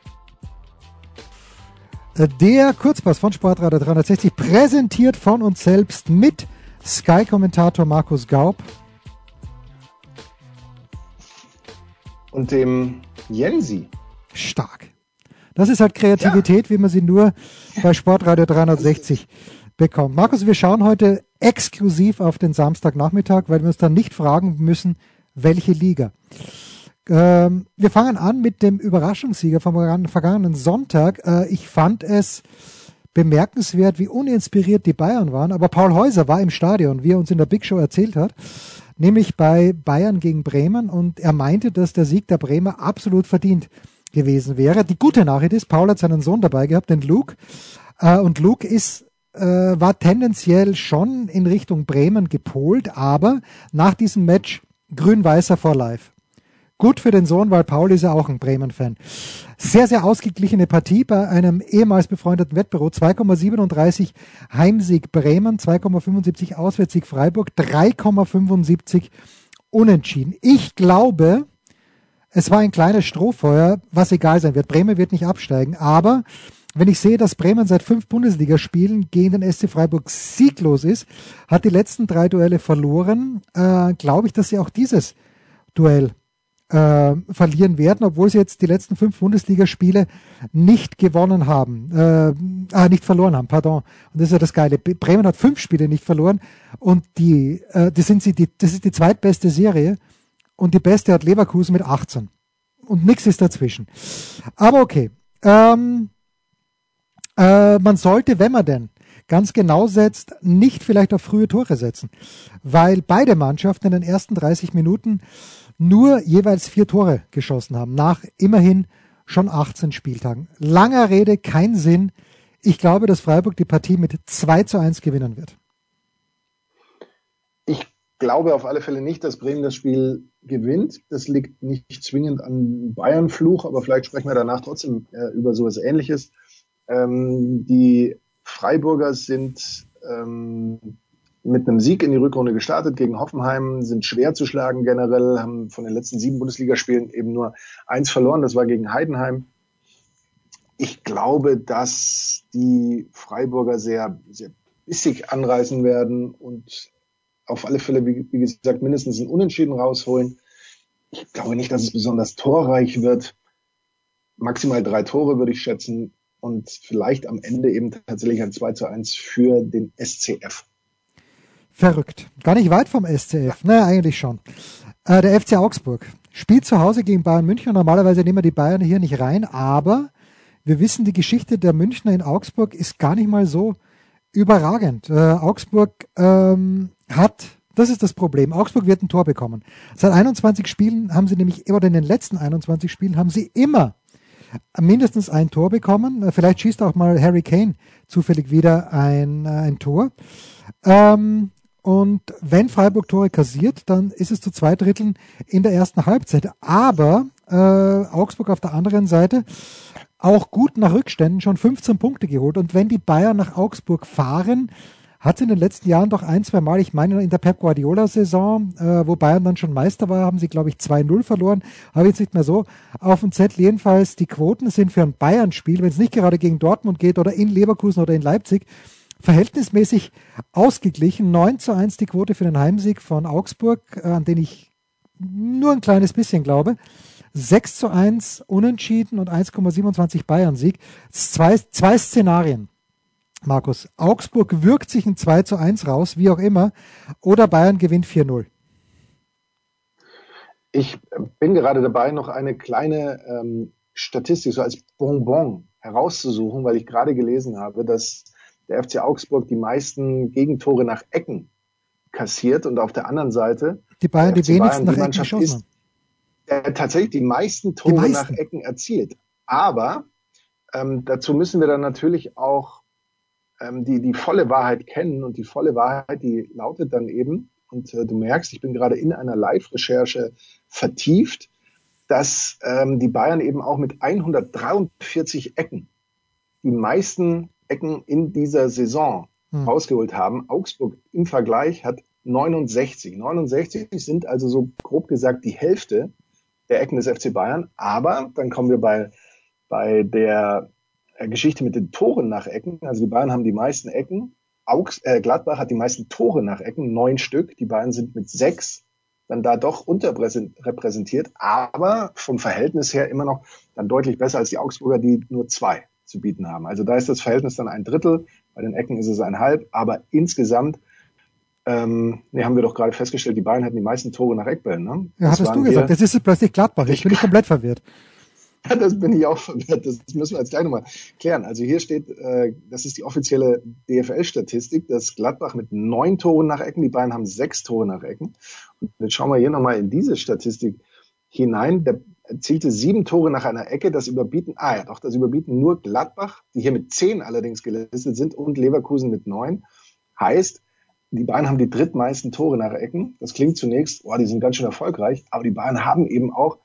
Äh, der Kurzpass von Sportradio 360 präsentiert von uns selbst mit Sky-Kommentator Markus Gaub. Und dem Jensi. Stark. Das ist halt Kreativität, ja. wie man sie nur bei Sportradio 360 bekommt. Markus, wir schauen heute exklusiv auf den Samstagnachmittag, weil wir uns dann nicht fragen müssen, welche Liga. Ähm, wir fangen an mit dem Überraschungssieger vom vergangenen Sonntag. Äh, ich fand es bemerkenswert, wie uninspiriert die Bayern waren. Aber Paul Häuser war im Stadion, wie er uns in der Big Show erzählt hat, nämlich bei Bayern gegen Bremen. Und er meinte, dass der Sieg der Bremer absolut verdient gewesen wäre. Die gute Nachricht ist, Paul hat seinen Sohn dabei gehabt, den Luke. Äh, und Luke ist äh, war tendenziell schon in Richtung Bremen gepolt, aber nach diesem Match grün-weißer for life. Gut für den Sohn, weil Paul ist ja auch ein Bremen-Fan. Sehr, sehr ausgeglichene Partie bei einem ehemals befreundeten Wettbüro. 2,37 Heimsieg Bremen, 2,75 Auswärtssieg Freiburg, 3,75 Unentschieden. Ich glaube, es war ein kleines Strohfeuer, was egal sein wird. Bremen wird nicht absteigen, aber wenn ich sehe, dass Bremen seit fünf Bundesligaspielen gegen den SC Freiburg sieglos ist, hat die letzten drei Duelle verloren, äh, glaube ich, dass sie auch dieses Duell äh, verlieren werden, obwohl sie jetzt die letzten fünf Bundesligaspiele nicht gewonnen haben, äh, ah, nicht verloren haben, pardon. Und das ist ja das Geile. Bremen hat fünf Spiele nicht verloren und die, äh, die sind sie, die, das ist die zweitbeste Serie und die beste hat Leverkusen mit 18. Und nichts ist dazwischen. Aber okay. Ähm, äh, man sollte, wenn man denn ganz genau setzt, nicht vielleicht auf frühe Tore setzen, weil beide Mannschaften in den ersten 30 Minuten nur jeweils vier Tore geschossen haben, nach immerhin schon 18 Spieltagen. Langer Rede, kein Sinn. Ich glaube, dass Freiburg die Partie mit 2 zu 1 gewinnen wird. Ich glaube auf alle Fälle nicht, dass Bremen das Spiel gewinnt. Das liegt nicht zwingend an Bayern-Fluch, aber vielleicht sprechen wir danach trotzdem äh, über sowas Ähnliches. Ähm, die Freiburger sind ähm, mit einem Sieg in die Rückrunde gestartet gegen Hoffenheim, sind schwer zu schlagen generell, haben von den letzten sieben Bundesligaspielen eben nur eins verloren, das war gegen Heidenheim. Ich glaube, dass die Freiburger sehr, sehr bissig anreißen werden und auf alle Fälle, wie, gesagt, mindestens ein Unentschieden rausholen. Ich glaube nicht, dass es besonders torreich wird. Maximal drei Tore würde ich schätzen und vielleicht am Ende eben tatsächlich ein 2 zu 1 für den SCF. Verrückt. Gar nicht weit vom SCF. Naja, eigentlich schon. Äh, der FC Augsburg spielt zu Hause gegen Bayern München. Normalerweise nehmen wir die Bayern hier nicht rein, aber wir wissen, die Geschichte der Münchner in Augsburg ist gar nicht mal so überragend. Äh, Augsburg ähm, hat, das ist das Problem, Augsburg wird ein Tor bekommen. Seit 21 Spielen haben sie nämlich, oder in den letzten 21 Spielen haben sie immer mindestens ein Tor bekommen. Äh, vielleicht schießt auch mal Harry Kane zufällig wieder ein, äh, ein Tor. Ähm, und wenn Freiburg Tore kassiert, dann ist es zu zwei Dritteln in der ersten Halbzeit. Aber äh, Augsburg auf der anderen Seite auch gut nach Rückständen schon 15 Punkte geholt. Und wenn die Bayern nach Augsburg fahren, hat es in den letzten Jahren doch ein, zwei Mal, ich meine in der Pep Guardiola-Saison, äh, wo Bayern dann schon Meister war, haben sie, glaube ich, 2-0 verloren. Habe jetzt nicht mehr so auf dem Zettel. Jedenfalls, die Quoten sind für ein Bayern-Spiel, wenn es nicht gerade gegen Dortmund geht oder in Leverkusen oder in Leipzig, verhältnismäßig ausgeglichen. 9 zu 1 die Quote für den Heimsieg von Augsburg, äh, an den ich nur ein kleines bisschen glaube. 6 zu 1 Unentschieden und 1,27 Bayern-Sieg. Zwei, zwei Szenarien. Markus, Augsburg wirkt sich ein 2 zu 1 raus, wie auch immer, oder Bayern gewinnt 4-0. Ich bin gerade dabei, noch eine kleine ähm, Statistik so als Bonbon herauszusuchen, weil ich gerade gelesen habe, dass der FC Augsburg die meisten Gegentore nach Ecken kassiert und auf der anderen Seite die Bayern die wenigsten Bayern, nach Ecken ist, der tatsächlich die meisten Tore die meisten. nach Ecken erzielt. Aber ähm, dazu müssen wir dann natürlich auch ähm, die, die volle Wahrheit kennen und die volle Wahrheit, die lautet dann eben, und äh, du merkst, ich bin gerade in einer Live-Recherche vertieft, dass ähm, die Bayern eben auch mit 143 Ecken die meisten Ecken in dieser Saison hm. rausgeholt haben. Augsburg im Vergleich hat 69. 69 sind also so grob gesagt die Hälfte der Ecken des FC Bayern. Aber dann kommen wir bei, bei der äh, Geschichte mit den Toren nach Ecken. Also die Bayern haben die meisten Ecken. Augs äh, Gladbach hat die meisten Tore nach Ecken, neun Stück. Die Bayern sind mit sechs dann da doch unterrepräsentiert, aber vom Verhältnis her immer noch dann deutlich besser als die Augsburger, die nur zwei zu bieten haben. Also da ist das Verhältnis dann ein Drittel, bei den Ecken ist es ein Halb, aber insgesamt ähm, nee, haben wir doch gerade festgestellt, die Bayern hatten die meisten Tore nach Eckbällen. Ne? Ja, das hattest du gesagt. Jetzt ist es plötzlich Gladbach. Ich bin ich komplett verwirrt. Ja, das bin ich auch verwirrt. Das müssen wir jetzt gleich nochmal klären. Also hier steht, äh, das ist die offizielle DFL-Statistik, dass Gladbach mit neun Toren nach Ecken, die Bayern haben sechs Tore nach Ecken. Und jetzt schauen wir hier nochmal in diese Statistik hinein. Der erzielte sieben Tore nach einer Ecke. Das überbieten, ah ja, doch, das überbieten nur Gladbach, die hier mit zehn allerdings gelistet sind und Leverkusen mit neun. Heißt, die Bayern haben die drittmeisten Tore nach Ecken. Das klingt zunächst, boah, die sind ganz schön erfolgreich, aber die Bayern haben eben auch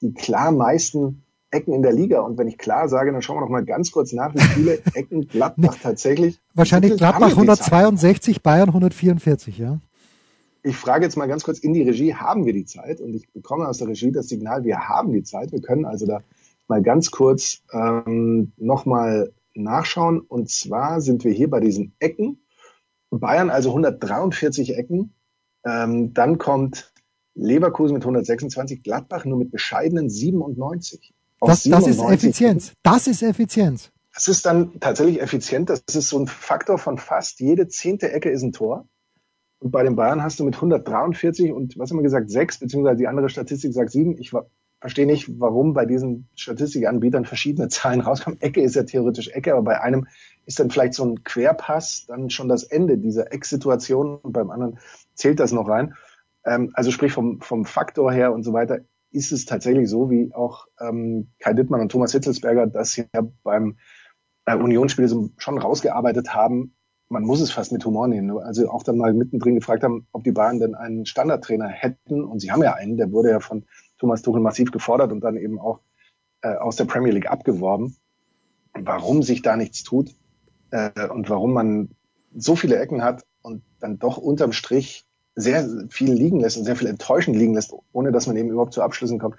die klar meisten Ecken in der Liga. Und wenn ich klar sage, dann schauen wir noch mal ganz kurz nach, wie viele Ecken Gladbach tatsächlich. Wahrscheinlich Gladbach 162, Bayern 144, ja. Ich frage jetzt mal ganz kurz in die Regie, haben wir die Zeit? Und ich bekomme aus der Regie das Signal, wir haben die Zeit. Wir können also da mal ganz kurz ähm, nochmal nachschauen. Und zwar sind wir hier bei diesen Ecken. Bayern also 143 Ecken. Ähm, dann kommt Leverkusen mit 126, Gladbach nur mit bescheidenen 97. Das, das ist Effizienz. Das ist Effizienz. Das ist dann tatsächlich effizient. Das ist so ein Faktor von fast jede zehnte Ecke ist ein Tor. Und bei den Bayern hast du mit 143 und was haben wir gesagt, sechs, beziehungsweise die andere Statistik sagt sieben. Ich verstehe nicht, warum bei diesen Statistikanbietern verschiedene Zahlen rauskommen. Ecke ist ja theoretisch Ecke, aber bei einem ist dann vielleicht so ein Querpass dann schon das Ende dieser Ecksituation und beim anderen zählt das noch rein. Ähm, also sprich vom, vom Faktor her und so weiter ist es tatsächlich so, wie auch ähm, Kai Dittmann und Thomas Hitzelsberger das ja beim äh, Unionsspiel so schon rausgearbeitet haben. Man muss es fast mit Humor nehmen. Also auch dann mal mittendrin gefragt haben, ob die Bayern denn einen Standardtrainer hätten. Und sie haben ja einen, der wurde ja von Thomas Tuchel massiv gefordert und dann eben auch äh, aus der Premier League abgeworben. Warum sich da nichts tut äh, und warum man so viele Ecken hat und dann doch unterm Strich sehr viel liegen lässt und sehr viel enttäuschend liegen lässt, ohne dass man eben überhaupt zu Abschlüssen kommt.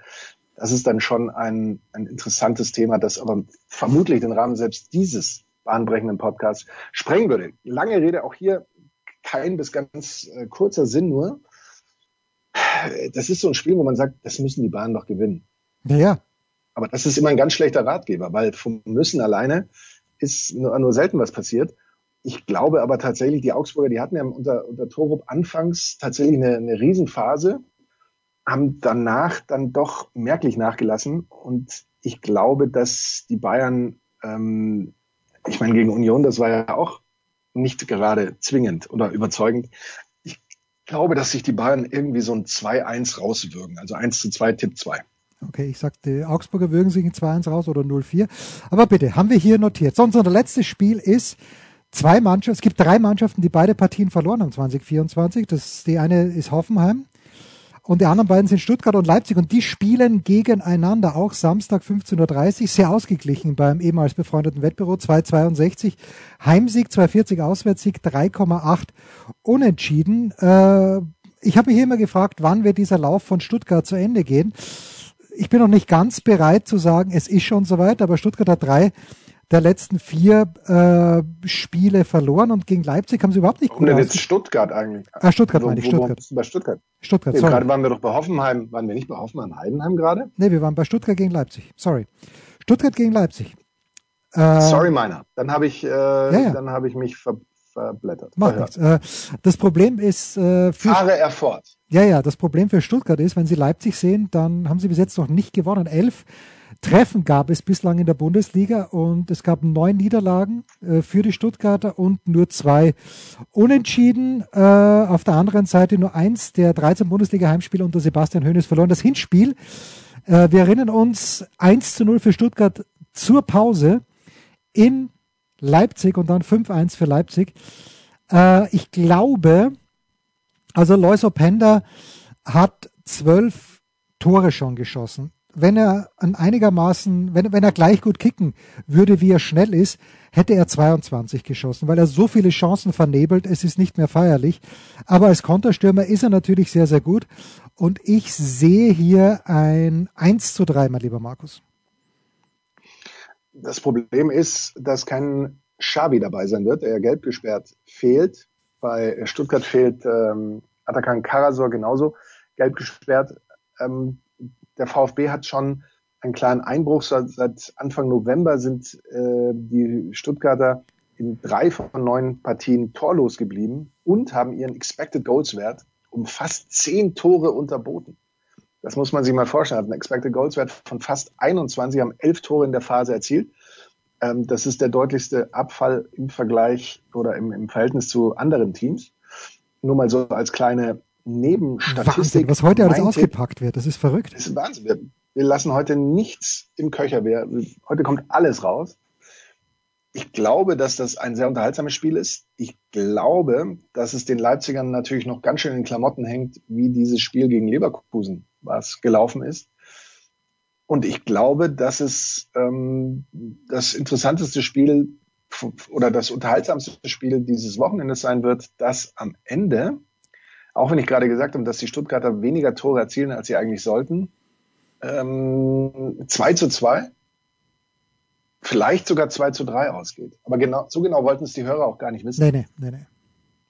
Das ist dann schon ein, ein interessantes Thema, das aber vermutlich den Rahmen selbst dieses bahnbrechenden Podcasts sprengen würde. Lange Rede, auch hier kein bis ganz äh, kurzer Sinn nur. Das ist so ein Spiel, wo man sagt, das müssen die Bahnen doch gewinnen. Ja. Aber das ist immer ein ganz schlechter Ratgeber, weil vom Müssen alleine ist nur, nur selten was passiert. Ich glaube aber tatsächlich, die Augsburger, die hatten ja unter, unter Torup anfangs tatsächlich eine, eine Riesenphase, haben danach dann doch merklich nachgelassen. Und ich glaube, dass die Bayern, ähm, ich meine, gegen Union, das war ja auch nicht gerade zwingend oder überzeugend. Ich glaube, dass sich die Bayern irgendwie so ein 2-1 rauswürgen. Also 1 zu 2, Tipp 2. Okay, ich sagte, Augsburger würgen sich ein 2-1 raus oder 0-4. Aber bitte, haben wir hier notiert. So, unser letztes Spiel ist zwei Mannschaften, es gibt drei Mannschaften, die beide Partien verloren haben 2024. Das, die eine ist Hoffenheim und die anderen beiden sind Stuttgart und Leipzig und die spielen gegeneinander auch Samstag 15.30 Uhr, sehr ausgeglichen beim ehemals befreundeten Wettbüro 2,62, Heimsieg 2,40, Auswärtssieg 3,8 unentschieden. Äh, ich habe mich immer gefragt, wann wird dieser Lauf von Stuttgart zu Ende gehen. Ich bin noch nicht ganz bereit zu sagen, es ist schon soweit, aber Stuttgart hat drei der letzten vier äh, Spiele verloren und gegen Leipzig haben sie überhaupt nicht gut Und jetzt Stuttgart eigentlich. Ah, Stuttgart meine ich, Stuttgart. Bei Stuttgart. Stuttgart, nee, Gerade waren wir doch bei Hoffenheim, waren wir nicht bei Hoffenheim Heidenheim gerade? Nee, wir waren bei Stuttgart gegen Leipzig. Sorry. Stuttgart gegen Leipzig. Äh, Sorry, meiner. Dann habe ich, äh, ja, ja. dann habe ich mich ver verblättert. Macht nichts. Äh, das Problem ist äh, für Fahre er fort. Ja, ja, das Problem für Stuttgart ist, wenn sie Leipzig sehen, dann haben sie bis jetzt noch nicht gewonnen. Elf Treffen gab es bislang in der Bundesliga und es gab neun Niederlagen äh, für die Stuttgarter und nur zwei Unentschieden. Äh, auf der anderen Seite nur eins der 13 Bundesliga-Heimspiele unter Sebastian Hoeneß verloren. Das Hinspiel, äh, wir erinnern uns, 1 zu 0 für Stuttgart zur Pause in Leipzig und dann 5-1 für Leipzig. Äh, ich glaube, also Lois Openda hat zwölf Tore schon geschossen wenn er an einigermaßen, wenn, wenn er gleich gut kicken würde, wie er schnell ist, hätte er 22 geschossen, weil er so viele Chancen vernebelt, es ist nicht mehr feierlich. Aber als Konterstürmer ist er natürlich sehr, sehr gut. Und ich sehe hier ein 1 zu 3, mein lieber Markus. Das Problem ist, dass kein Schabi dabei sein wird, ja gelb gesperrt fehlt. Bei Stuttgart fehlt ähm, Atakan Karasor genauso. gelb gesperrt. Ähm, der VfB hat schon einen kleinen Einbruch. Seit Anfang November sind äh, die Stuttgarter in drei von neun Partien torlos geblieben und haben ihren Expected Goals Wert um fast zehn Tore unterboten. Das muss man sich mal vorstellen. Hat einen Expected Goals Wert von fast 21, haben elf Tore in der Phase erzielt. Ähm, das ist der deutlichste Abfall im Vergleich oder im, im Verhältnis zu anderen Teams. Nur mal so als kleine Nebenstatistik. Wahnsinn, was heute alles ausgepackt wird, das ist verrückt. Das ist Wahnsinn. Wir, wir lassen heute nichts im Köcher. Wir, heute kommt alles raus. Ich glaube, dass das ein sehr unterhaltsames Spiel ist. Ich glaube, dass es den Leipzigern natürlich noch ganz schön in den Klamotten hängt, wie dieses Spiel gegen Leverkusen, was gelaufen ist. Und ich glaube, dass es ähm, das interessanteste Spiel oder das unterhaltsamste Spiel dieses Wochenendes sein wird, das am Ende, auch wenn ich gerade gesagt habe, dass die Stuttgarter weniger Tore erzielen, als sie eigentlich sollten, ähm, 2 zu 2, vielleicht sogar 2 zu 3 ausgeht. Aber genau, so genau wollten es die Hörer auch gar nicht wissen. Nee, nee, nee, nee.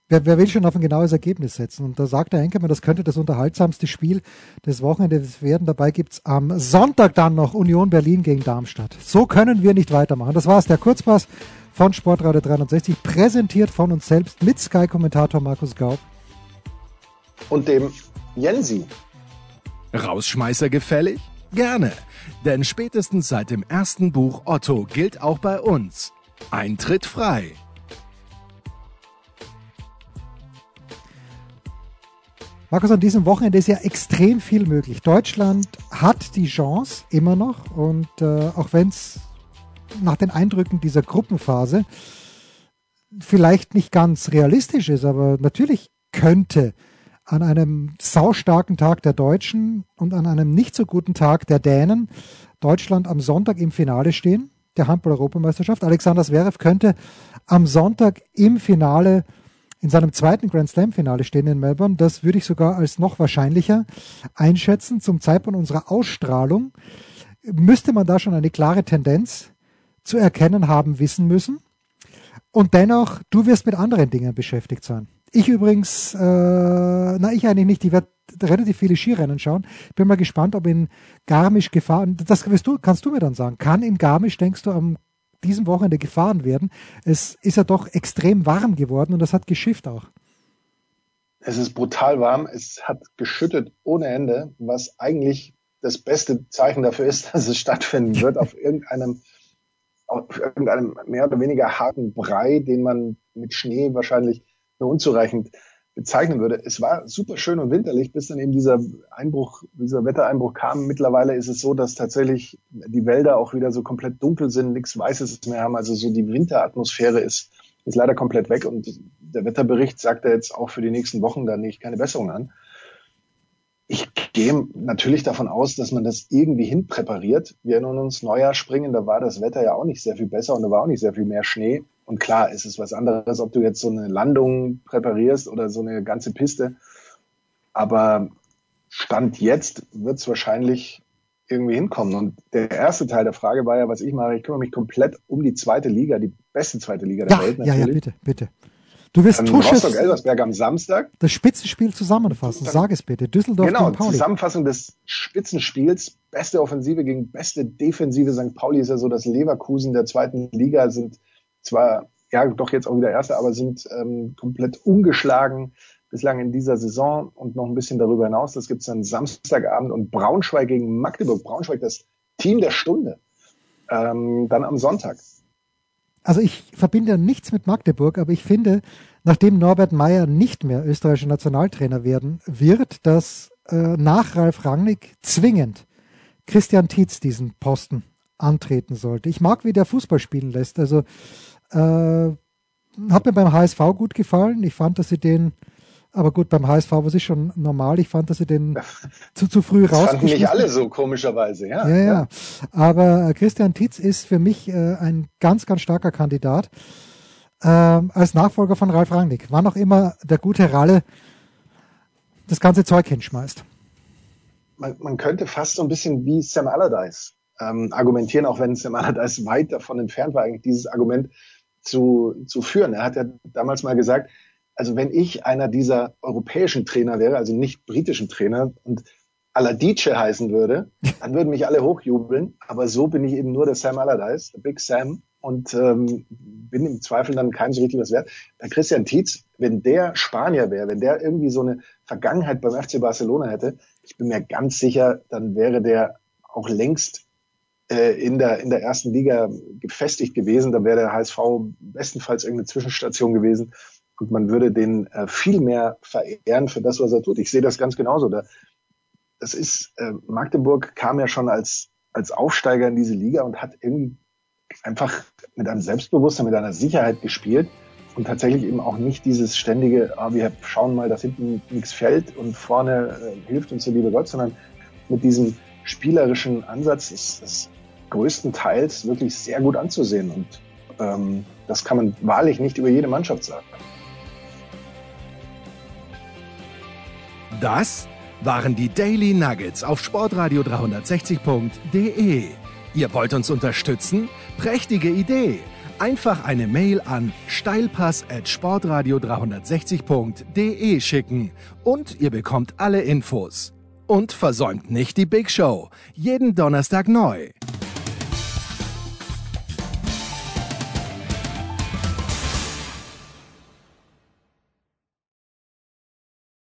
Wer, wer will schon auf ein genaues Ergebnis setzen? Und da sagt der Enkermann, das könnte das unterhaltsamste Spiel des Wochenendes werden. Dabei gibt's am Sonntag dann noch Union Berlin gegen Darmstadt. So können wir nicht weitermachen. Das war's, der Kurzpass von Sportradio 360, präsentiert von uns selbst mit Sky-Kommentator Markus Gaub. Und dem Jensi. Rausschmeißer gefällig? Gerne. Denn spätestens seit dem ersten Buch Otto gilt auch bei uns. Eintritt frei. Markus, an diesem Wochenende ist ja extrem viel möglich. Deutschland hat die Chance immer noch und äh, auch wenn es nach den Eindrücken dieser Gruppenphase vielleicht nicht ganz realistisch ist, aber natürlich könnte an einem saustarken Tag der Deutschen und an einem nicht so guten Tag der Dänen Deutschland am Sonntag im Finale stehen, der Handball-Europameisterschaft. Alexander Zverev könnte am Sonntag im Finale in seinem zweiten Grand Slam-Finale stehen in Melbourne. Das würde ich sogar als noch wahrscheinlicher einschätzen. Zum Zeitpunkt unserer Ausstrahlung müsste man da schon eine klare Tendenz zu erkennen haben, wissen müssen. Und dennoch, du wirst mit anderen Dingen beschäftigt sein. Ich übrigens, äh, na ich eigentlich nicht, ich werde relativ viele Skirennen schauen. Bin mal gespannt, ob in Garmisch gefahren, das du, kannst du mir dann sagen, kann in Garmisch, denkst du, am diesem Wochenende gefahren werden. Es ist ja doch extrem warm geworden und das hat geschifft auch. Es ist brutal warm. Es hat geschüttet ohne Ende, was eigentlich das beste Zeichen dafür ist, dass es stattfinden wird auf irgendeinem, auf irgendeinem mehr oder weniger harten Brei, den man mit Schnee wahrscheinlich nur unzureichend bezeichnen würde. Es war super schön und winterlich, bis dann eben dieser Einbruch, dieser Wettereinbruch kam. Mittlerweile ist es so, dass tatsächlich die Wälder auch wieder so komplett dunkel sind, nichts Weißes mehr haben. Also so die Winteratmosphäre ist, ist leider komplett weg und der Wetterbericht sagt ja jetzt auch für die nächsten Wochen da nicht keine Besserung an. Ich gehe natürlich davon aus, dass man das irgendwie hinpräpariert. Wir erinnern uns, Neujahr springen, da war das Wetter ja auch nicht sehr viel besser und da war auch nicht sehr viel mehr Schnee. Und klar, ist es was anderes, ob du jetzt so eine Landung präparierst oder so eine ganze Piste. Aber Stand jetzt wird es wahrscheinlich irgendwie hinkommen. Und der erste Teil der Frage war ja, was ich mache. Ich kümmere mich komplett um die zweite Liga, die beste zweite Liga der ja, Welt natürlich. Ja, ja, bitte, bitte. Du wirst ähm, Rostock-Elversberg am Samstag. Das Spitzenspiel zusammenfassen. Sag es bitte. Düsseldorf genau, gegen Pauli. Zusammenfassung des Spitzenspiels. Beste Offensive gegen beste Defensive. St. Pauli ist ja so das Leverkusen der zweiten Liga, sind zwar ja doch jetzt auch wieder Erste, aber sind ähm, komplett ungeschlagen bislang in dieser Saison und noch ein bisschen darüber hinaus. Das gibt es dann Samstagabend und Braunschweig gegen Magdeburg. Braunschweig, das Team der Stunde. Ähm, dann am Sonntag. Also ich verbinde nichts mit Magdeburg, aber ich finde, nachdem Norbert Meyer nicht mehr österreichischer Nationaltrainer werden wird, dass äh, nach Ralf Rangnick zwingend Christian Tietz diesen Posten antreten sollte. Ich mag, wie der Fußball spielen lässt. Also äh, hat mir beim HSV gut gefallen. Ich fand, dass sie den, aber gut, beim HSV war es schon normal. Ich fand, dass sie den zu, zu früh raus. Fanden nicht alle so komischerweise, ja. Ja, ja. Aber äh, Christian Titz ist für mich äh, ein ganz, ganz starker Kandidat äh, als Nachfolger von Ralf Rangnick. Wann auch immer der gute Ralle das ganze Zeug hinschmeißt. Man, man könnte fast so ein bisschen wie Sam Allardyce ähm, argumentieren, auch wenn Sam Allardyce weit davon entfernt war, eigentlich dieses Argument zu, zu führen. Er hat ja damals mal gesagt, Also wenn ich einer dieser europäischen Trainer wäre, also nicht britischen Trainer und Aladice heißen würde, dann würden mich alle hochjubeln. Aber so bin ich eben nur der Sam Allardyce, der Big Sam und ähm, bin im Zweifel dann keinem so richtig was wert. Bei Christian Tietz, wenn der Spanier wäre, wenn der irgendwie so eine Vergangenheit beim FC Barcelona hätte, ich bin mir ganz sicher, dann wäre der auch längst in, der, in der ersten Liga gefestigt gewesen. Dann wäre der HSV bestenfalls irgendeine Zwischenstation gewesen und man würde den äh, viel mehr verehren für das, was er tut. Ich sehe das ganz genauso. Da, das ist, äh, Magdeburg kam ja schon als, als Aufsteiger in diese Liga und hat irgendwie einfach mit einem Selbstbewusstsein, mit einer Sicherheit gespielt und tatsächlich eben auch nicht dieses ständige, ah, wir schauen mal, dass hinten nichts fällt und vorne äh, hilft uns der liebe Gott, sondern mit diesem spielerischen Ansatz ist es größtenteils wirklich sehr gut anzusehen und ähm, das kann man wahrlich nicht über jede Mannschaft sagen. Das waren die Daily Nuggets auf Sportradio 360.de. Ihr wollt uns unterstützen? Prächtige Idee! Einfach eine Mail an steilpass at sportradio 360.de schicken und ihr bekommt alle Infos. Und versäumt nicht die Big Show. Jeden Donnerstag neu.